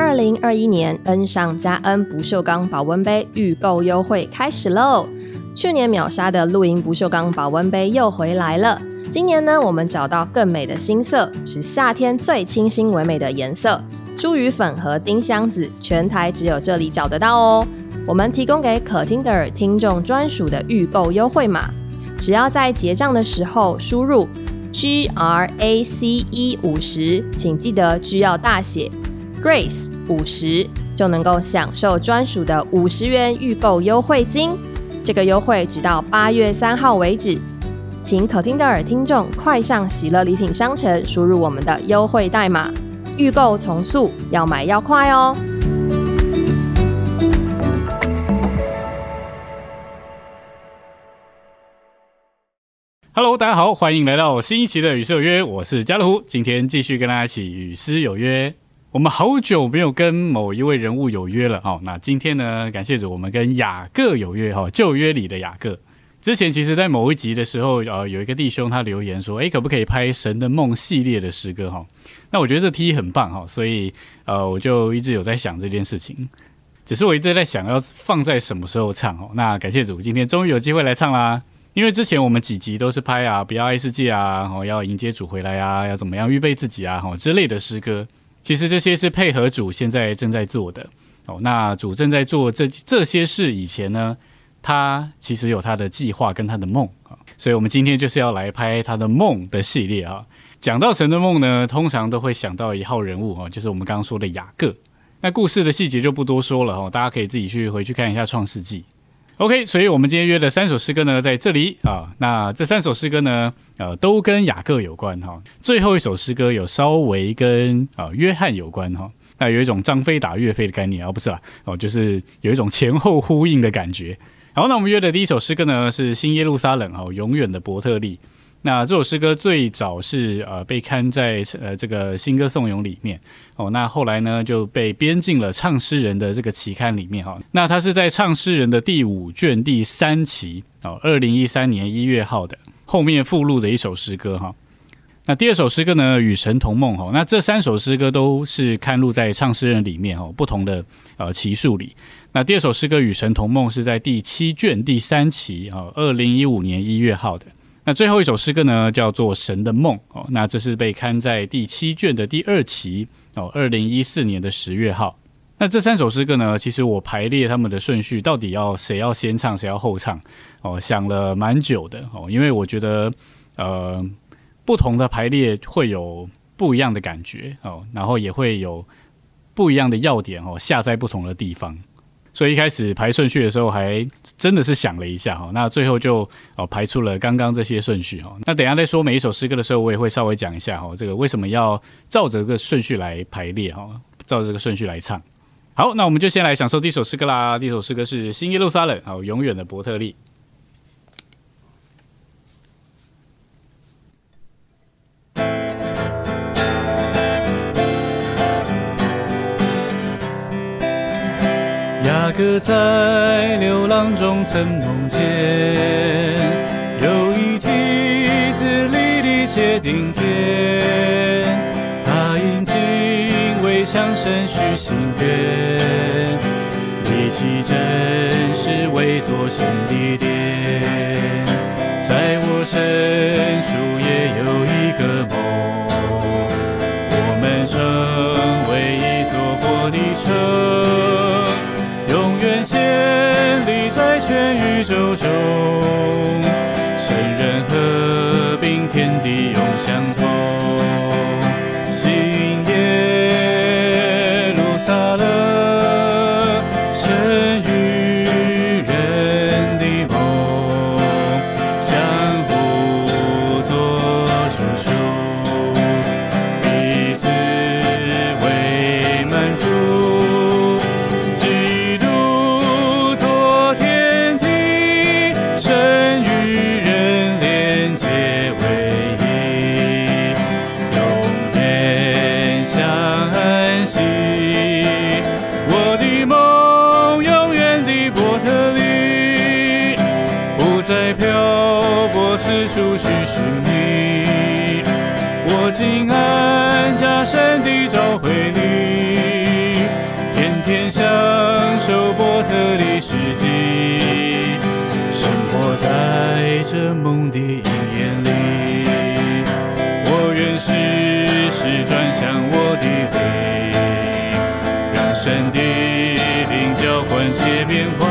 二零二一年恩上加恩不锈钢保温杯预购优惠开始喽！去年秒杀的露营不锈钢保温杯又回来了。今年呢，我们找到更美的新色，是夏天最清新唯美的颜色——茱萸粉和丁香紫，全台只有这里找得到哦。我们提供给可听的听众专属的预购优惠码，只要在结账的时候输入 G R A C E 五十，请记得 G 要大写。Grace 五十就能够享受专属的五十元预购优惠金，这个优惠直到八月三号为止，请可听的耳听众快上喜乐礼品商城输入我们的优惠代码，预购从速，要买要快哦。Hello，大家好，欢迎来到新一期的与诗有约，我是家乐福，今天继续跟大家一起与诗有约。我们好久没有跟某一位人物有约了哦。那今天呢，感谢主，我们跟雅各有约哈，旧约里的雅各。之前其实，在某一集的时候，呃，有一个弟兄他留言说，诶，可不可以拍《神的梦》系列的诗歌哈？那我觉得这 T 很棒哈，所以呃，我就一直有在想这件事情。只是我一直在想要放在什么时候唱哦。那感谢主，今天终于有机会来唱啦。因为之前我们几集都是拍啊，不要爱世界啊，然哦，要迎接主回来啊，要怎么样预备自己啊，哈之类的诗歌。其实这些是配合主现在正在做的哦。那主正在做这这些事以前呢，他其实有他的计划跟他的梦啊。所以我们今天就是要来拍他的梦的系列啊。讲到神的梦呢，通常都会想到一号人物哦，就是我们刚刚说的雅各。那故事的细节就不多说了哦，大家可以自己去回去看一下创世纪。OK，所以我们今天约的三首诗歌呢，在这里啊。那这三首诗歌呢，呃，都跟雅各有关哈。最后一首诗歌有稍微跟啊约翰有关哈。那有一种张飞打岳飞的概念啊，不是啦，哦，就是有一种前后呼应的感觉。好，那我们约的第一首诗歌呢，是新耶路撒冷哦，永远的伯特利。那这首诗歌最早是呃被刊在呃这个新歌颂咏里面哦，那后来呢就被编进了唱诗人的这个期刊里面哈。那它是在唱诗人的第五卷第三期哦，二零一三年一月号的后面附录的一首诗歌哈。那第二首诗歌呢，与神同梦哈。那这三首诗歌都是刊录在唱诗人里面哦，不同的呃期数里。那第二首诗歌与神同梦是在第七卷第三期哦，二零一五年一月号的。那最后一首诗歌呢，叫做《神的梦》哦。那这是被刊在第七卷的第二期哦，二零一四年的十月号。那这三首诗歌呢，其实我排列他们的顺序，到底要谁要先唱，谁要后唱哦，想了蛮久的哦。因为我觉得，呃，不同的排列会有不一样的感觉哦，然后也会有不一样的要点哦，下在不同的地方。所以一开始排顺序的时候，还真的是想了一下哈，那最后就哦排出了刚刚这些顺序哈。那等下在说每一首诗歌的时候，我也会稍微讲一下哈，这个为什么要照着这个顺序来排列哈，照着这个顺序来唱。好，那我们就先来享受第一首诗歌啦。第一首诗歌是《新耶路撒冷》，好，永远的伯特利。在流浪中曾梦见，有一梯子离地且顶天，他因敬畏向神许心愿，立起真实为作神的殿，全宇宙中，圣人合并，天地永相通。在漂泊四处寻寻你，我静安家山地找回你，天天享受伯特利世纪，生活在这梦的阴影里，我愿时时转向我的灵，让山地灵交换些变化。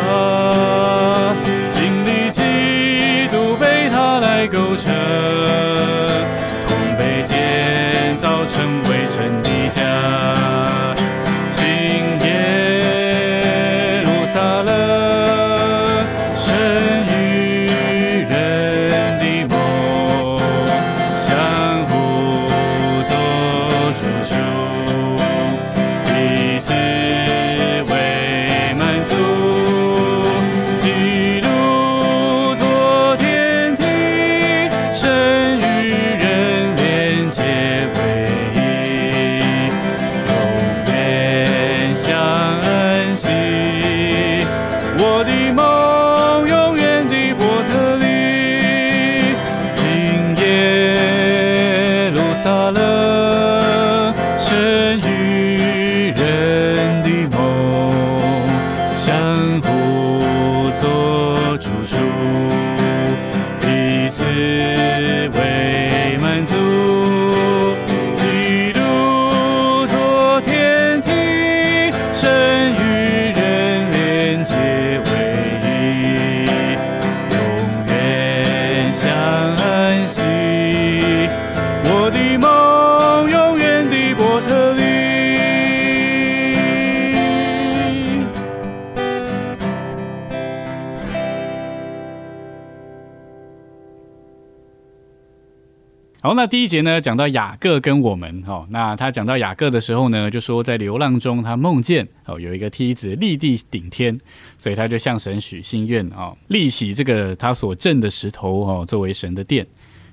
第一节呢，讲到雅各跟我们哦，那他讲到雅各的时候呢，就说在流浪中他梦见哦有一个梯子立地顶天，所以他就向神许心愿哦，立起这个他所镇的石头哦作为神的殿。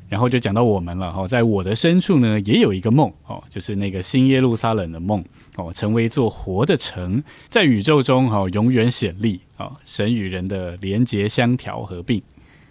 然后就讲到我们了哦，在我的深处呢也有一个梦哦，就是那个新耶路撒冷的梦哦，成为一座活的城，在宇宙中哦永远显立哦，神与人的连结相调合并。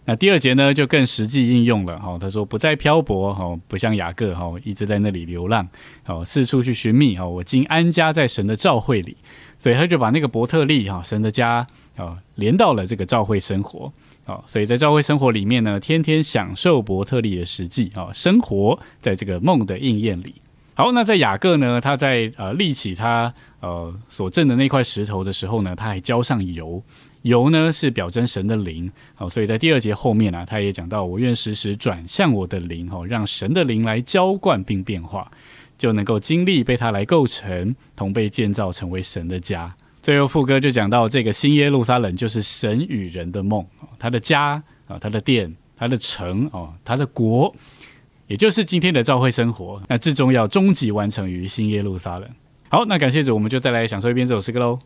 那第二节呢，就更实际应用了哈、他说不再漂泊哈、不像雅各哈、一直在那里流浪哦，四处去寻觅哈、我今安家在神的召会里，所以他就把那个伯特利哈、神的家哦连到了这个召会生活哦，所以在召会生活里面呢，天天享受伯特利的实际哦，生活在这个梦的应验里。好，那在雅各呢，他在呃立起他呃所镇的那块石头的时候呢，他还浇上油。油呢是表征神的灵，好，所以在第二节后面呢、他也讲到，我愿时时转向我的灵，哦，让神的灵来浇灌并变化，就能够经历被他来构成，同被建造成为神的家。最后副歌就讲到，这个新耶路撒冷就是神与人的梦，他的家啊，他的殿，他的城哦，他的国，也就是今天的教会生活。那最终要终极完成于新耶路撒冷。好，那感谢主，我们就再来享受一遍这首诗歌喽。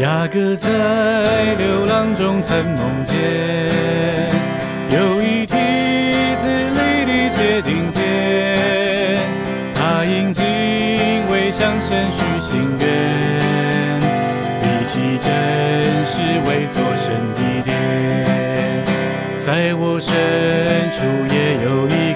雅各在流浪中曾梦见，有一梯子立地界顶天，他因敬畏向神许心愿，立起真实为作神的殿，在我深处也有一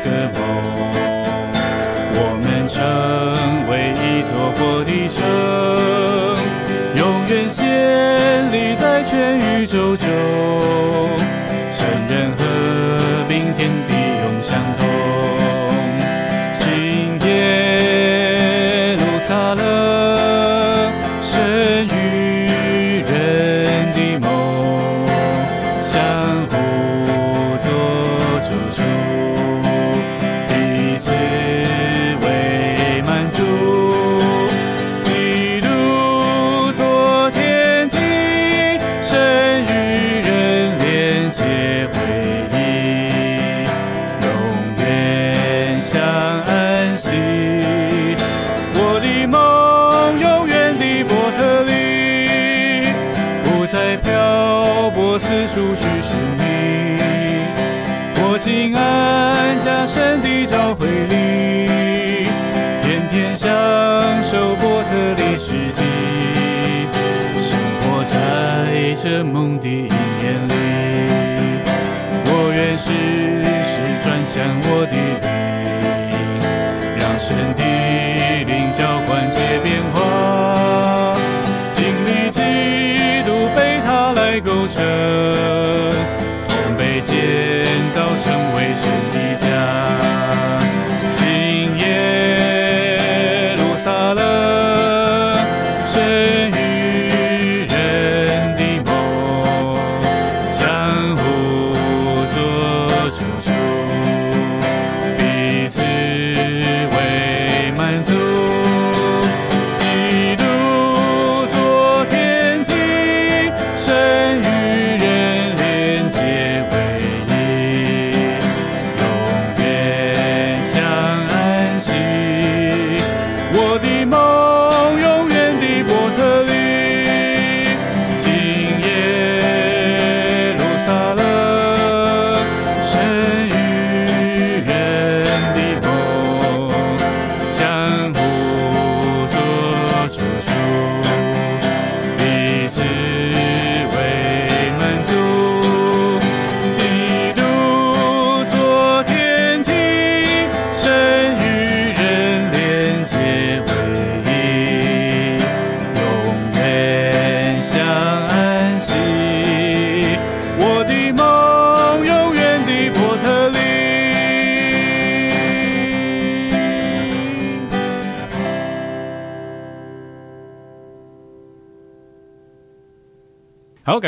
在这梦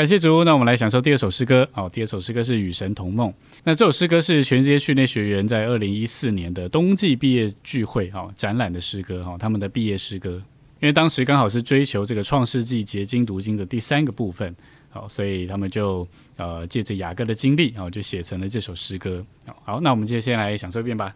感谢主那我们来享受第二首诗歌。好第二首诗歌是与神同梦。那这首诗歌是全职训练学员在二零一四年的冬季毕业聚会哈展览的诗歌哈他们的毕业诗歌。因为当时刚好是追求这个创世纪结晶读经的第三个部分好所以他们就呃借着雅各的经历然后就写成了这首诗歌。好那我们就先来享受一遍吧。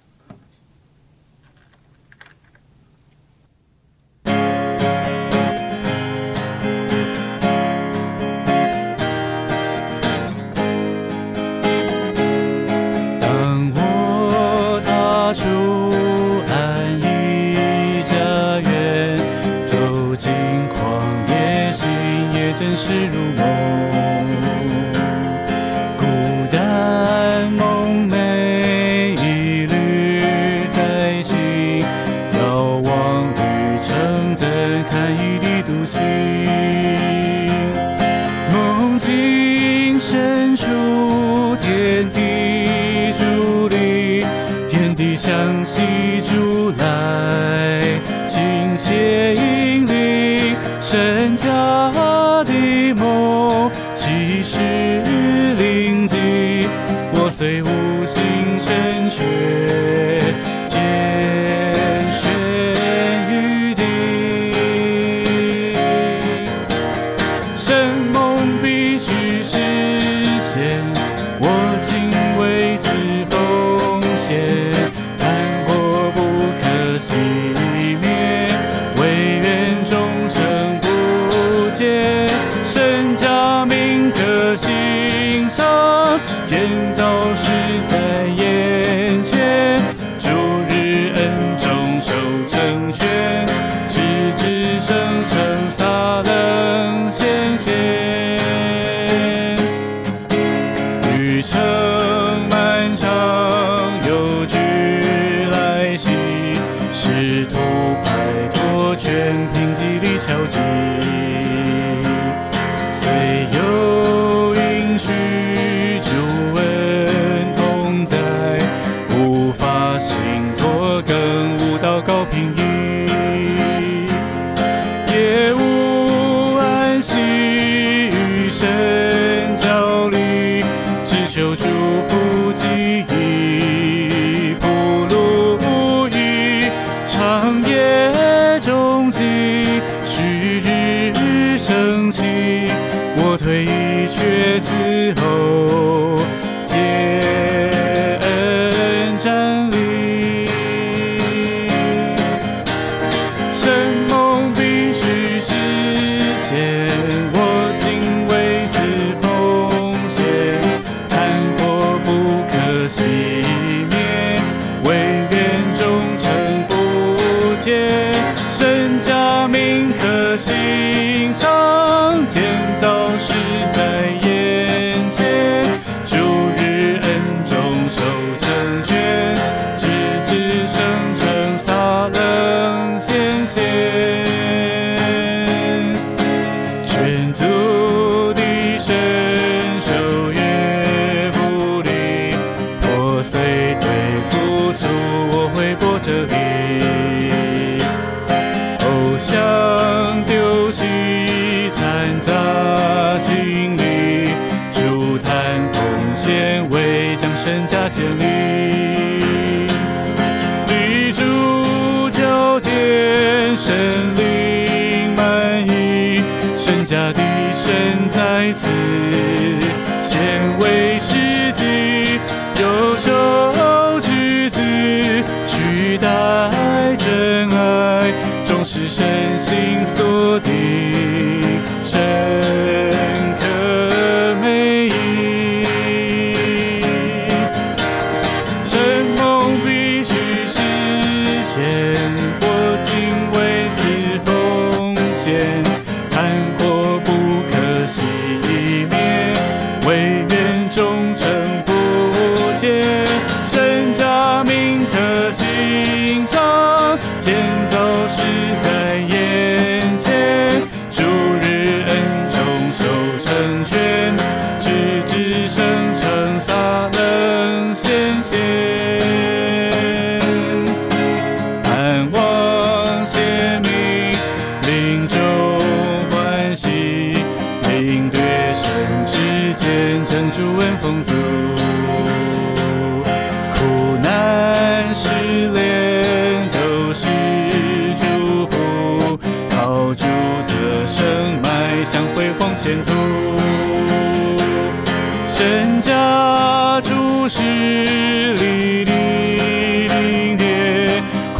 是谁？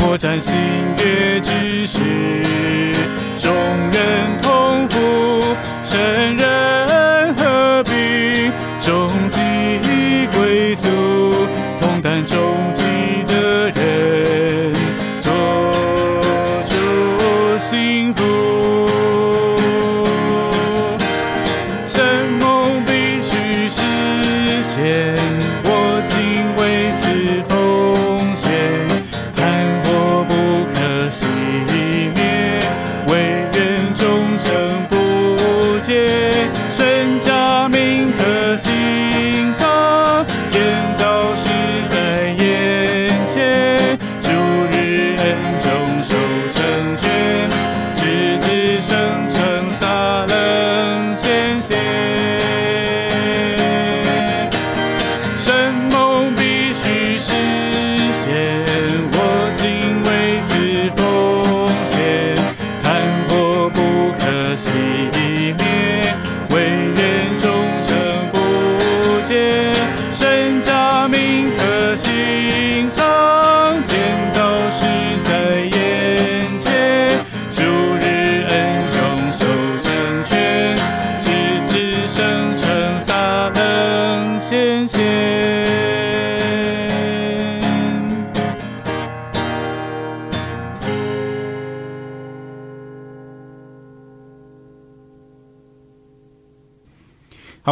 蝶，扩展新月之时，众人同赴，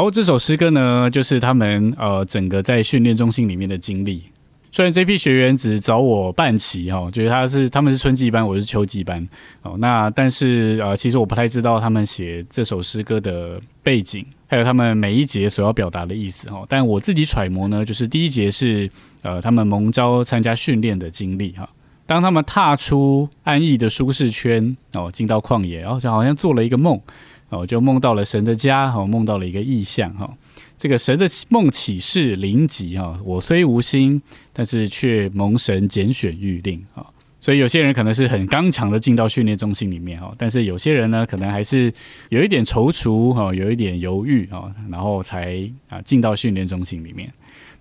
这首诗歌呢，就是他们呃整个在训练中心里面的经历。虽然这批学员只找我半期哈，就是他是他们是春季班，我是秋季班哦。那但是呃，其实我不太知道他们写这首诗歌的背景，还有他们每一节所要表达的意思哈。但我自己揣摩呢，就是第一节是呃他们蒙招参加训练的经历哈。当他们踏出安逸的舒适圈哦，进到旷野，然后就好像做了一个梦哦，就梦到了神的家哈，梦到了一个意象哈。这个神的梦启示灵吉哈，我虽无心，但是却蒙神拣选预定哦。所以有些人可能是很刚强的进到训练中心里面哈，但是有些人呢，可能还是有一点踌躇哈，有一点犹豫哈，然后才啊进到训练中心里面。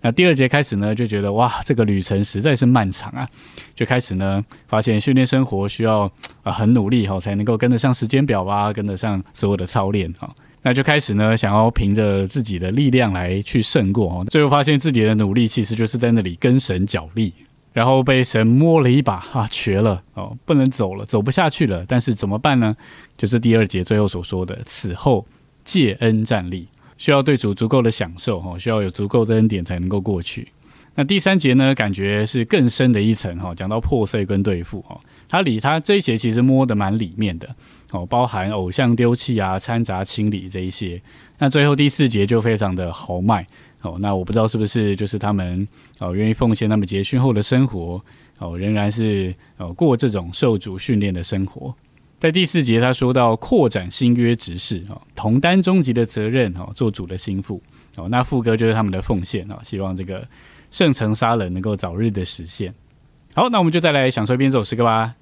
那第二节开始呢，就觉得哇，这个旅程实在是漫长啊，就开始呢发现训练生活需要啊很努力哈，才能够跟得上时间表啊，跟得上所有的操练哈。那就开始呢，想要凭着自己的力量来去胜过哦，最后发现自己的努力其实就是在那里跟神角力，然后被神摸了一把啊，瘸了哦，不能走了，走不下去了。但是怎么办呢？就是第二节最后所说的，此后借恩站立，需要对主足够的享受哈，需要有足够的恩典才能够过去。那第三节呢，感觉是更深的一层哈，讲到破碎跟对付哈，它里它这一节其实摸得蛮里面的。哦，包含偶像丢弃啊、掺杂清理这一些。那最后第四节就非常的豪迈哦。那我不知道是不是就是他们哦愿意奉献他们结训后的生活哦，仍然是哦过这种受主训练的生活。在第四节，他说到扩展新约执事，哈，同担终极的责任，哈，做主的心腹，哦，那副歌就是他们的奉献，哦，希望这个圣城撒冷能够早日的实现。好，那我们就再来享受一遍这首诗歌吧。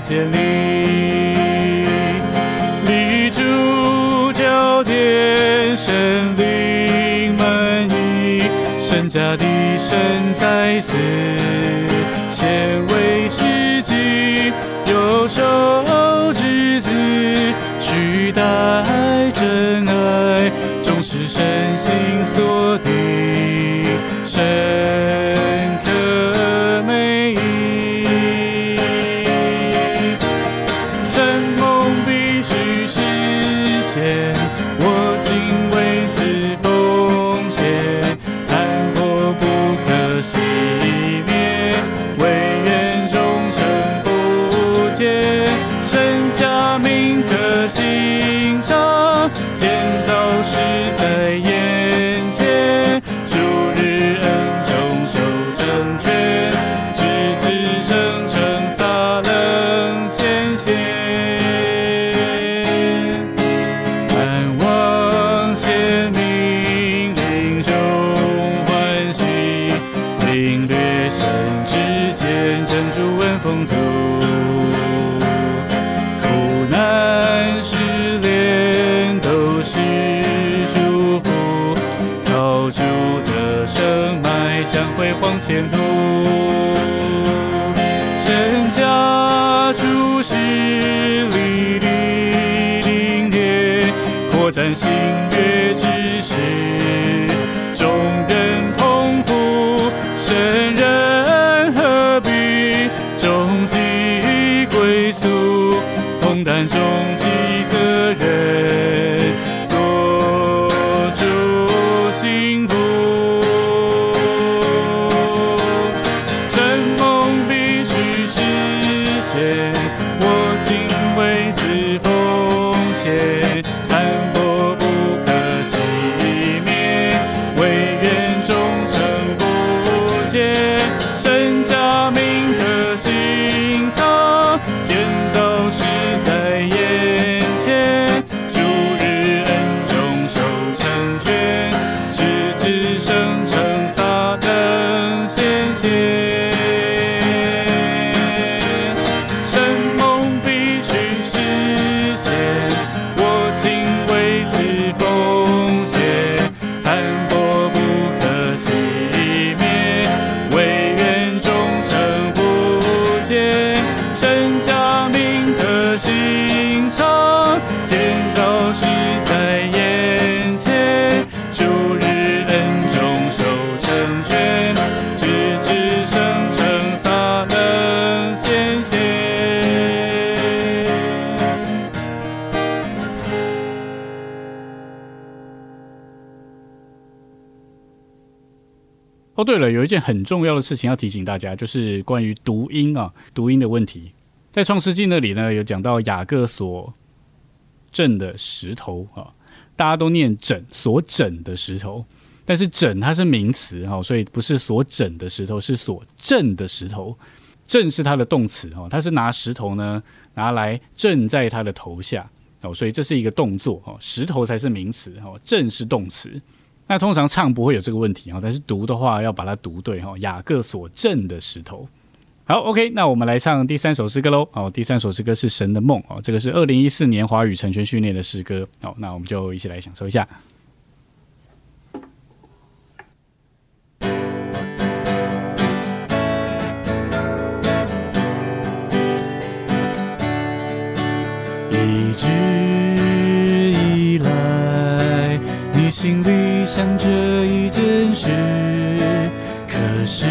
千里立柱，焦点神灵满意。神家的神在此，先为世纪右手指子取代真爱，终是身心所定。展星月之时，对了，有一件很重要的事情要提醒大家，就是关于读音啊，读音的问题。在创世纪那里呢，有讲到雅各所震的石头啊，大家都念枕所枕的石头，但是枕它是名词哈、所以不是所枕的石头，是所震的石头。震是它的动词哦，它是拿石头呢拿来震在它的头下哦，所以这是一个动作哦，石头才是名词哦，震是动词。那通常唱不会有这个问题啊，但是读的话要把它读对哈。雅各所震的石头。好，OK，那我们来唱第三首诗歌喽。哦，第三首诗歌是《神的梦》哦，这个是二零一四年华语成全训练的诗歌。好，那我们就一起来享受一下。一直以来，你心里想着一件事，可是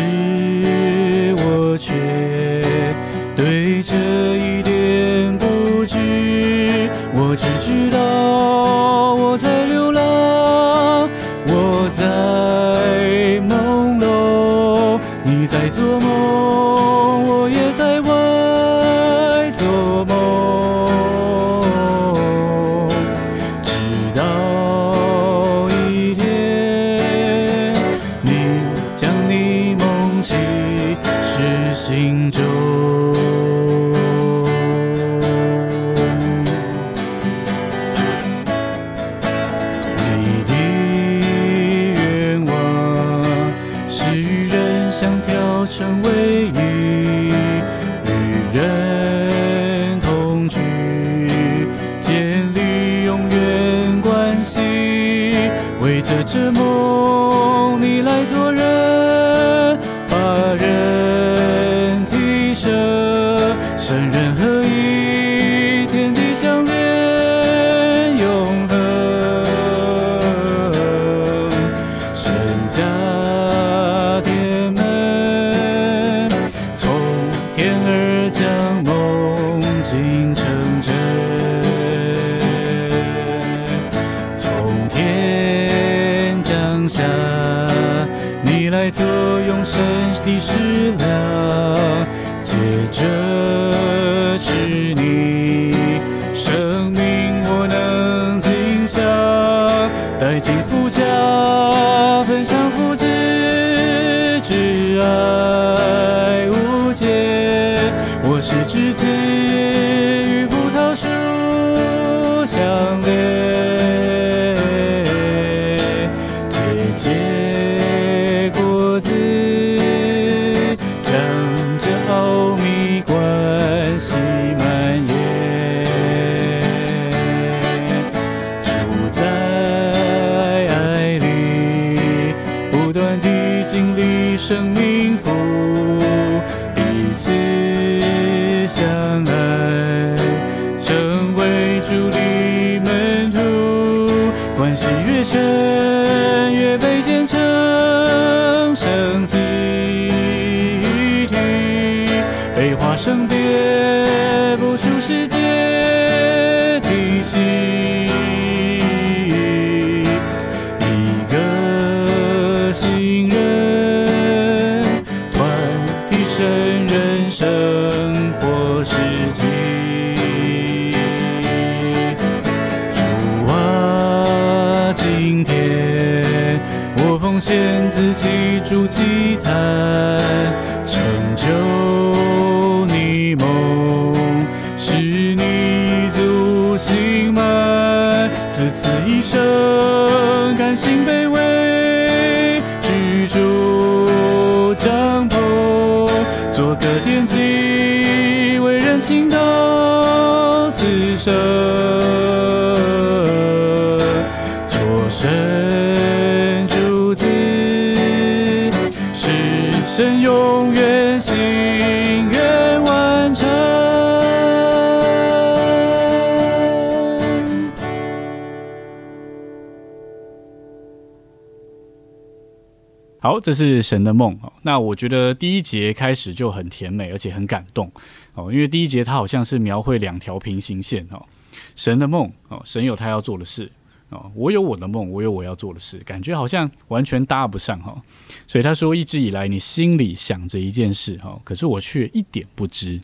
神愿心愿完成。好，这是神的梦哦。那我觉得第一节开始就很甜美，而且很感动哦。因为第一节它好像是描绘两条平行线哦，神的梦哦，神有他要做的事哦，我有我的梦，我有我要做的事，感觉好像完全搭不上哈、所以他说，一直以来你心里想着一件事哈、可是我却一点不知，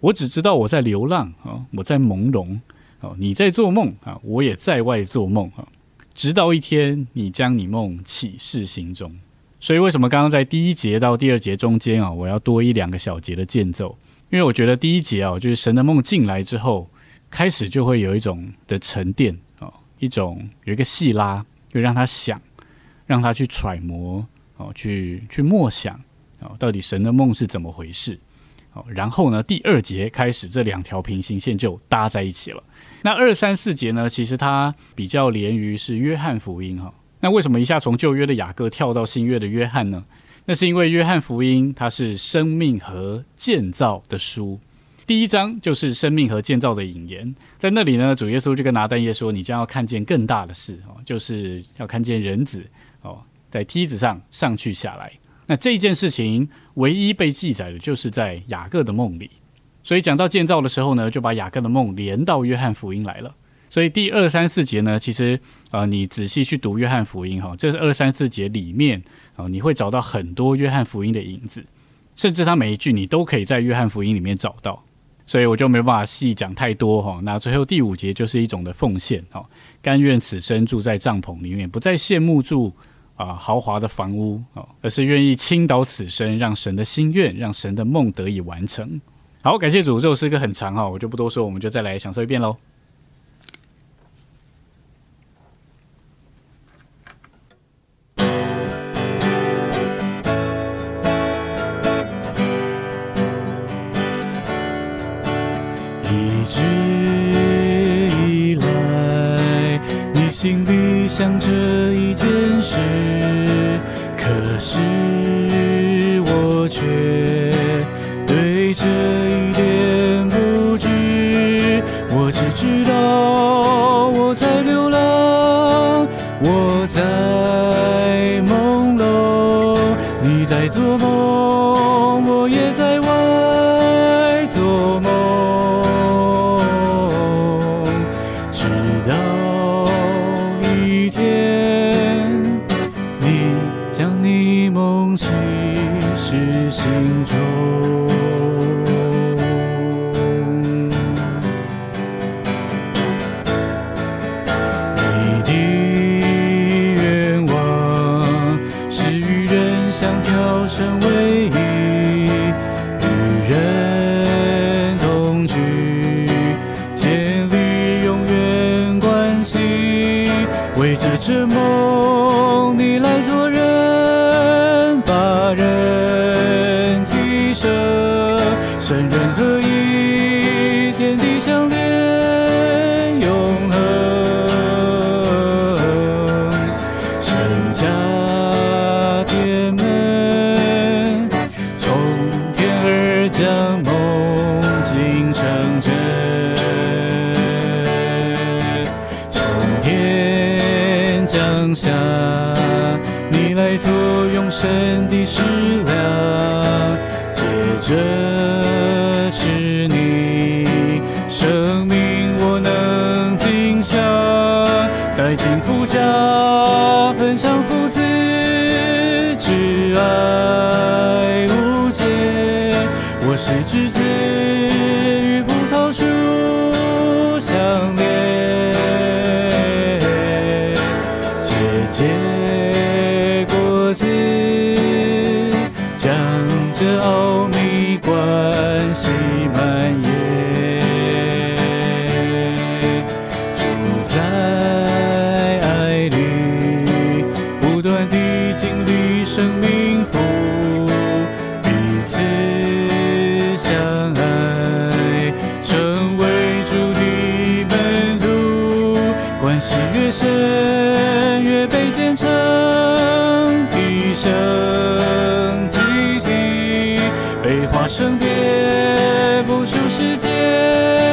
我只知道我在流浪啊、我在朦胧哦，你在做梦啊，我也在外做梦啊。直到一天，你将你梦启示心中。所以为什么刚刚在第一节到第二节中间啊，我要多一两个小节的间奏？因为我觉得第一节啊，就是神的梦进来之后，开始就会有一种的沉淀，一种有一个细拉，就让他想，让他去揣摩哦，去去默想哦，到底神的梦是怎么回事？哦，然后呢，第二节开始这两条平行线就搭在一起了。那二三四节呢，其实它比较连于是约翰福音哈、那为什么一下从旧约的雅各跳到新约的约翰呢？那是因为约翰福音它是生命和建造的书，第一章就是生命和建造的引言，在那里呢，主耶稣就跟拿但业说：“你将要看见更大的事哦，就是要看见人子哦，在梯子上上去下来。”那这件事情唯一被记载的就是在雅各的梦里，所以讲到建造的时候呢，就把雅各的梦连到约翰福音来了。所以第二三四节呢，其实呃，你仔细去读约翰福音哈，这是二三四节里面啊、你会找到很多约翰福音的影子，甚至它每一句你都可以在约翰福音里面找到。所以我就没办法细讲太多哈。那最后第五节就是一种的奉献哈，甘愿此生住在帐篷里面，不再羡慕住啊、豪华的房屋哦，而是愿意倾倒此生，让神的心愿，让神的梦得以完成。好，感谢主，这首诗歌很长哈，我就不多说，我们就再来享受一遍喽。一直以来，你心里想着一件事，可是我却身越被剪成笛声，几滴悲化生别，不数时界。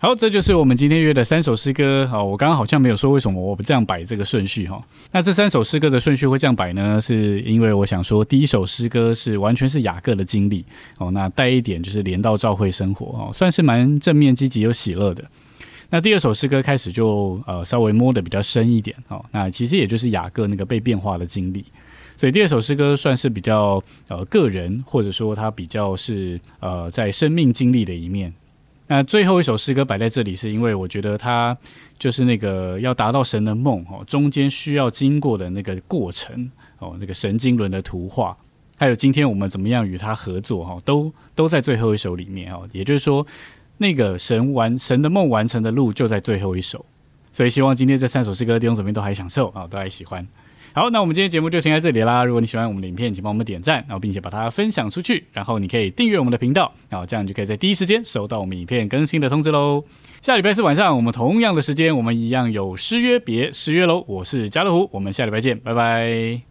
好，这就是我们今天约的三首诗歌。好，我刚刚好像没有说为什么我不这样摆这个顺序哈。那这三首诗歌的顺序会这样摆呢？是因为我想说，第一首诗歌是完全是雅各的经历哦，那带一点就是连到教会生活哦，算是蛮正面、积极又喜乐的。那第二首诗歌开始就呃稍微摸得比较深一点哦，那其实也就是雅各那个被变化的经历。所以第二首诗歌算是比较呃个人，或者说它比较是呃在生命经历的一面。那最后一首诗歌摆在这里，是因为我觉得它就是那个要达到神的梦哦，中间需要经过的那个过程哦，那个神经轮的图画，还有今天我们怎么样与他合作哈，都都在最后一首里面哦。也就是说，那个神完神的梦完成的路就在最后一首。所以希望今天这三首诗歌的弟兄姊妹都还享受啊，都还喜欢。好，那我们今天节目就停在这里啦。如果你喜欢我们的影片，请帮我们点赞，然后并且把它分享出去。然后你可以订阅我们的频道，然后这样你就可以在第一时间收到我们影片更新的通知喽。下礼拜四晚上我们同样的时间，我们一样有失约别失约喽。我是家乐福，我们下礼拜见，拜拜。